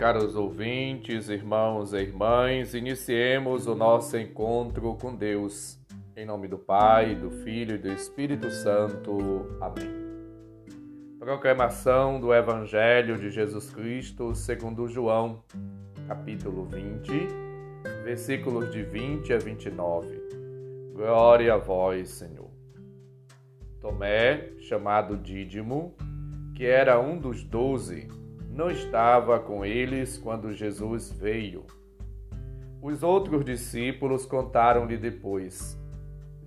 caros ouvintes, irmãos e irmãs, iniciemos o nosso encontro com Deus. Em nome do Pai, do Filho e do Espírito Santo. Amém. Proclamação do Evangelho de Jesus Cristo segundo João, capítulo 20, versículos de 20 a 29. Glória a vós, Senhor. Tomé, chamado Dídimo, que era um dos doze, não estava com eles quando Jesus veio. Os outros discípulos contaram-lhe depois: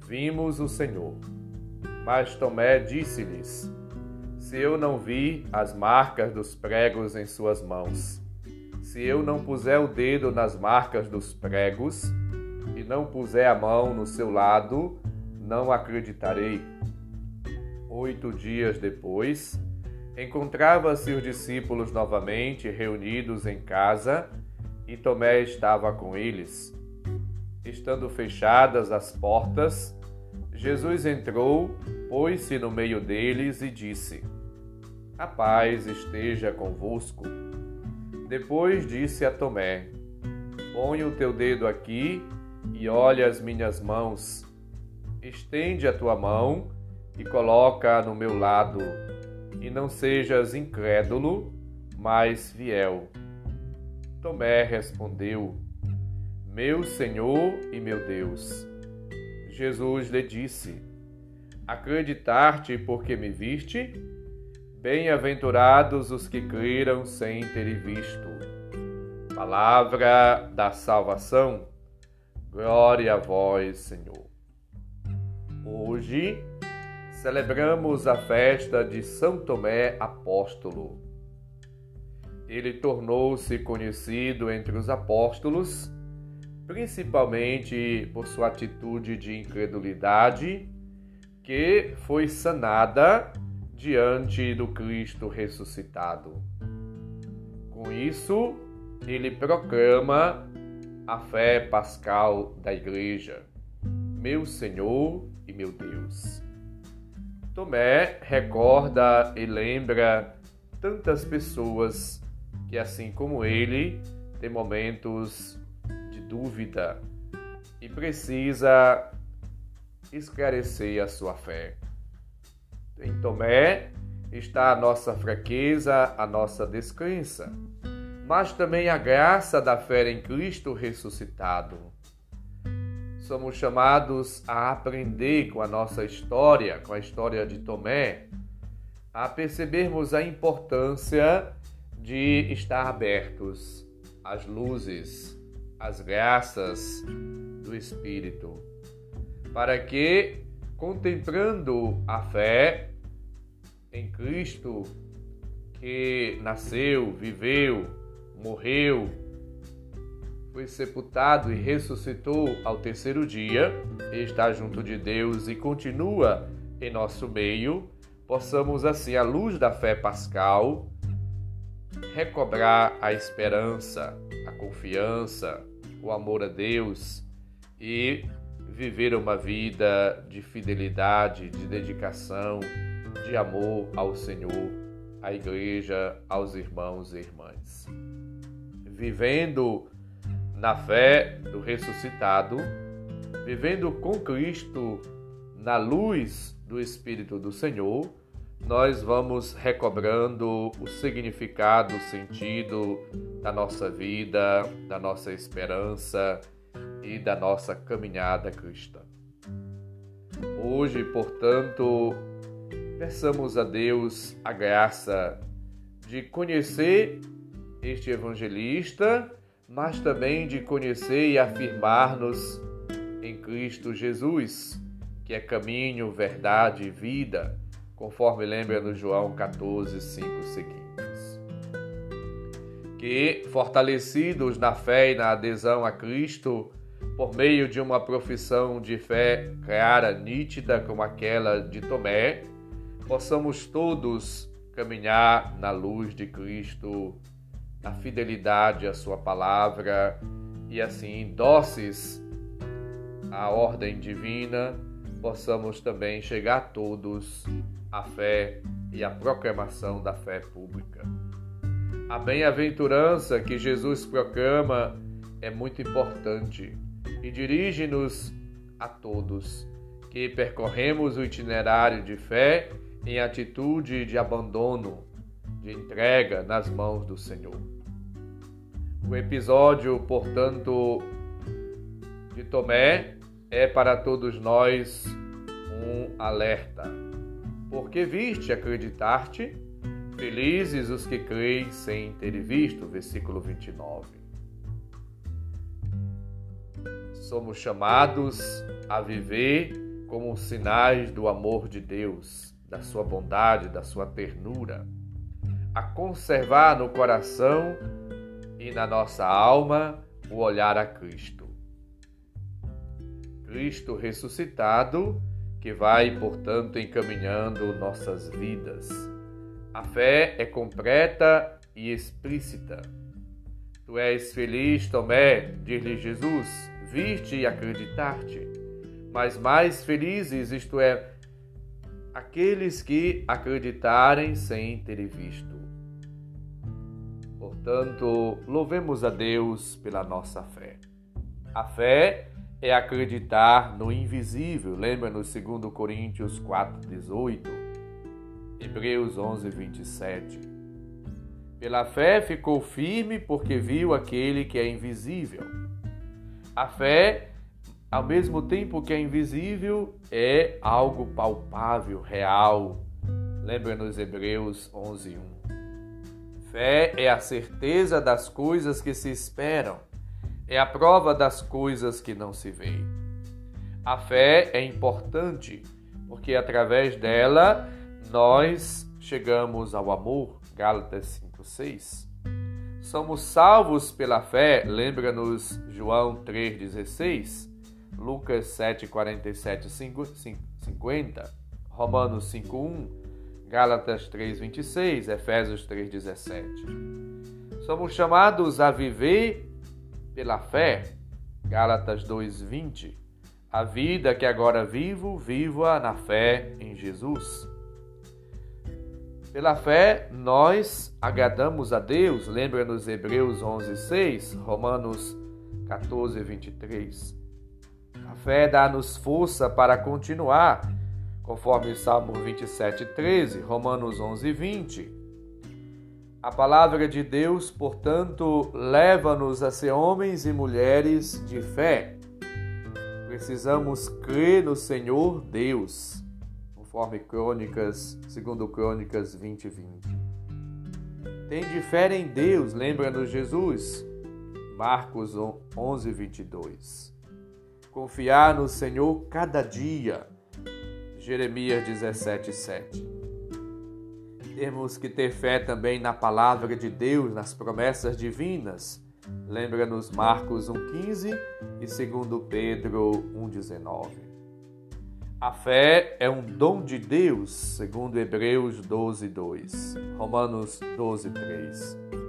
Vimos o Senhor. Mas Tomé disse-lhes: Se eu não vi as marcas dos pregos em suas mãos, se eu não puser o dedo nas marcas dos pregos e não puser a mão no seu lado, não acreditarei. Oito dias depois, Encontrava-se os discípulos novamente reunidos em casa e Tomé estava com eles. Estando fechadas as portas, Jesus entrou, pôs-se no meio deles e disse: A paz esteja convosco. Depois disse a Tomé: Põe o teu dedo aqui e olha as minhas mãos. Estende a tua mão e coloca no meu lado e não sejas incrédulo, mas fiel. Tomé respondeu: Meu Senhor e meu Deus. Jesus lhe disse: Acreditar-te porque me viste? Bem-aventurados os que creram sem terem visto. Palavra da salvação. Glória a vós, Senhor. Hoje celebramos a festa de São Tomé Apóstolo. Ele tornou-se conhecido entre os apóstolos, principalmente por sua atitude de incredulidade, que foi sanada diante do Cristo ressuscitado. Com isso, ele proclama a fé pascal da Igreja, meu Senhor e meu Deus. Tomé recorda e lembra tantas pessoas que, assim como ele, tem momentos de dúvida e precisa esclarecer a sua fé. Em Tomé está a nossa fraqueza, a nossa descrença, mas também a graça da fé em Cristo ressuscitado somos chamados a aprender com a nossa história, com a história de Tomé, a percebermos a importância de estar abertos às luzes, às graças do Espírito, para que, contemplando a fé em Cristo, que nasceu, viveu, morreu, foi sepultado e ressuscitou ao terceiro dia, está junto de Deus e continua em nosso meio, possamos assim, à luz da fé pascal, recobrar a esperança, a confiança, o amor a Deus e viver uma vida de fidelidade, de dedicação, de amor ao Senhor, à igreja, aos irmãos e irmãs. Vivendo na fé do ressuscitado, vivendo com Cristo na luz do Espírito do Senhor, nós vamos recobrando o significado, o sentido da nossa vida, da nossa esperança e da nossa caminhada cristã. Hoje, portanto, peçamos a Deus a graça de conhecer este evangelista mas também de conhecer e afirmar-nos em Cristo Jesus, que é caminho, verdade e vida, conforme lembra no João 14, 5 seguintes. Que, fortalecidos na fé e na adesão a Cristo, por meio de uma profissão de fé clara, nítida como aquela de Tomé, possamos todos caminhar na luz de Cristo a fidelidade à Sua palavra e assim, dóceis à ordem divina, possamos também chegar todos à fé e à proclamação da fé pública. A bem-aventurança que Jesus proclama é muito importante e dirige-nos a todos que percorremos o itinerário de fé em atitude de abandono, de entrega nas mãos do Senhor. O episódio, portanto, de Tomé é para todos nós um alerta. Porque viste, acreditar-te? Felizes os que creem sem ter visto. Versículo 29. Somos chamados a viver como sinais do amor de Deus, da sua bondade, da sua ternura, a conservar no coração e na nossa alma o olhar a Cristo. Cristo ressuscitado, que vai, portanto, encaminhando nossas vidas. A fé é completa e explícita. Tu és feliz, Tomé, diz-lhe Jesus, vir-te e acreditar-te. Mas mais felizes, isto é, aqueles que acreditarem sem terem visto. Portanto, louvemos a Deus pela nossa fé. A fé é acreditar no invisível. Lembra no 2 Coríntios 4:18, Hebreus 11:27. Pela fé ficou firme porque viu aquele que é invisível. A fé, ao mesmo tempo que é invisível, é algo palpável, real. Lembra nos Hebreus 11:1. Fé é a certeza das coisas que se esperam, é a prova das coisas que não se veem. A fé é importante porque através dela nós chegamos ao amor. Gálatas 5:6. Somos salvos pela fé, lembra-nos João 3:16, Lucas 7:47 50, Romanos 5:1, Gálatas 3:26, Efésios 3:17. Somos chamados a viver pela fé, Gálatas 2:20. A vida que agora vivo, viva na fé em Jesus. Pela fé, nós agradamos a Deus, lembra-nos Hebreus 11:6, Romanos 14:23. A fé dá-nos força para continuar conforme Salmo 27, 13, Romanos 11, 20. A palavra de Deus, portanto, leva-nos a ser homens e mulheres de fé. Precisamos crer no Senhor Deus, conforme Crônicas, segundo Crônicas 20, 20. Tem de fé em Deus, lembra-nos Jesus, Marcos 11, 22. Confiar no Senhor cada dia, Jeremias 17, 7. Temos que ter fé também na palavra de Deus, nas promessas divinas. Lembra-nos Marcos 1,15 e 2 Pedro 1,19. A fé é um dom de Deus, segundo Hebreus 12, 2, Romanos 12, 3.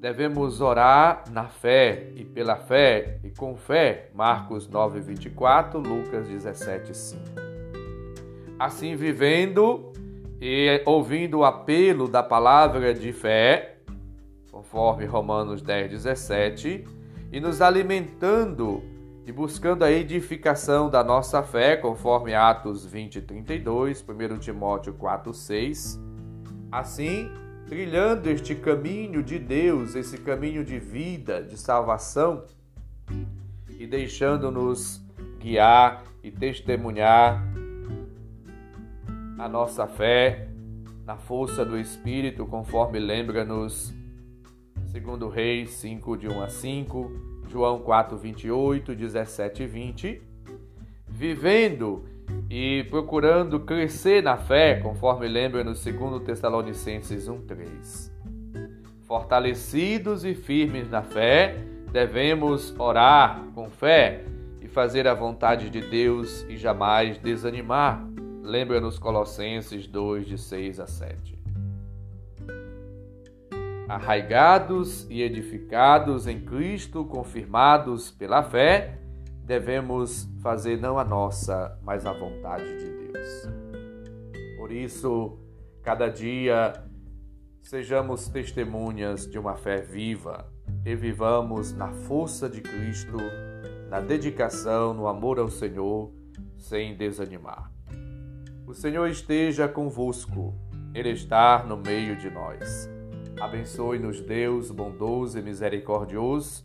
Devemos orar na fé e pela fé e com fé. Marcos 9, 24, Lucas 17, 5. Assim vivendo e ouvindo o apelo da palavra de fé, conforme Romanos 10, 17, e nos alimentando e buscando a edificação da nossa fé, conforme Atos 20, 32, 1 Timóteo 4, 6. Assim, trilhando este caminho de Deus, esse caminho de vida, de salvação, e deixando-nos guiar e testemunhar a nossa fé na força do Espírito, conforme lembra-nos segundo Reis 5, de 1 a 5, João 4, 28, 17 e 20, vivendo e procurando crescer na fé, conforme lembra no 2 Tessalonicenses 1:3. Fortalecidos e firmes na fé, devemos orar com fé e fazer a vontade de Deus e jamais desanimar. Lembra nos Colossenses 2 de 6 a 7. Arraigados e edificados em Cristo, confirmados pela fé, devemos fazer não a nossa, mas a vontade de Deus. Por isso, cada dia Sejamos testemunhas de uma fé viva e vivamos na força de Cristo, na dedicação, no amor ao Senhor, sem desanimar. O Senhor esteja convosco, Ele está no meio de nós. Abençoe-nos, Deus bondoso e misericordioso,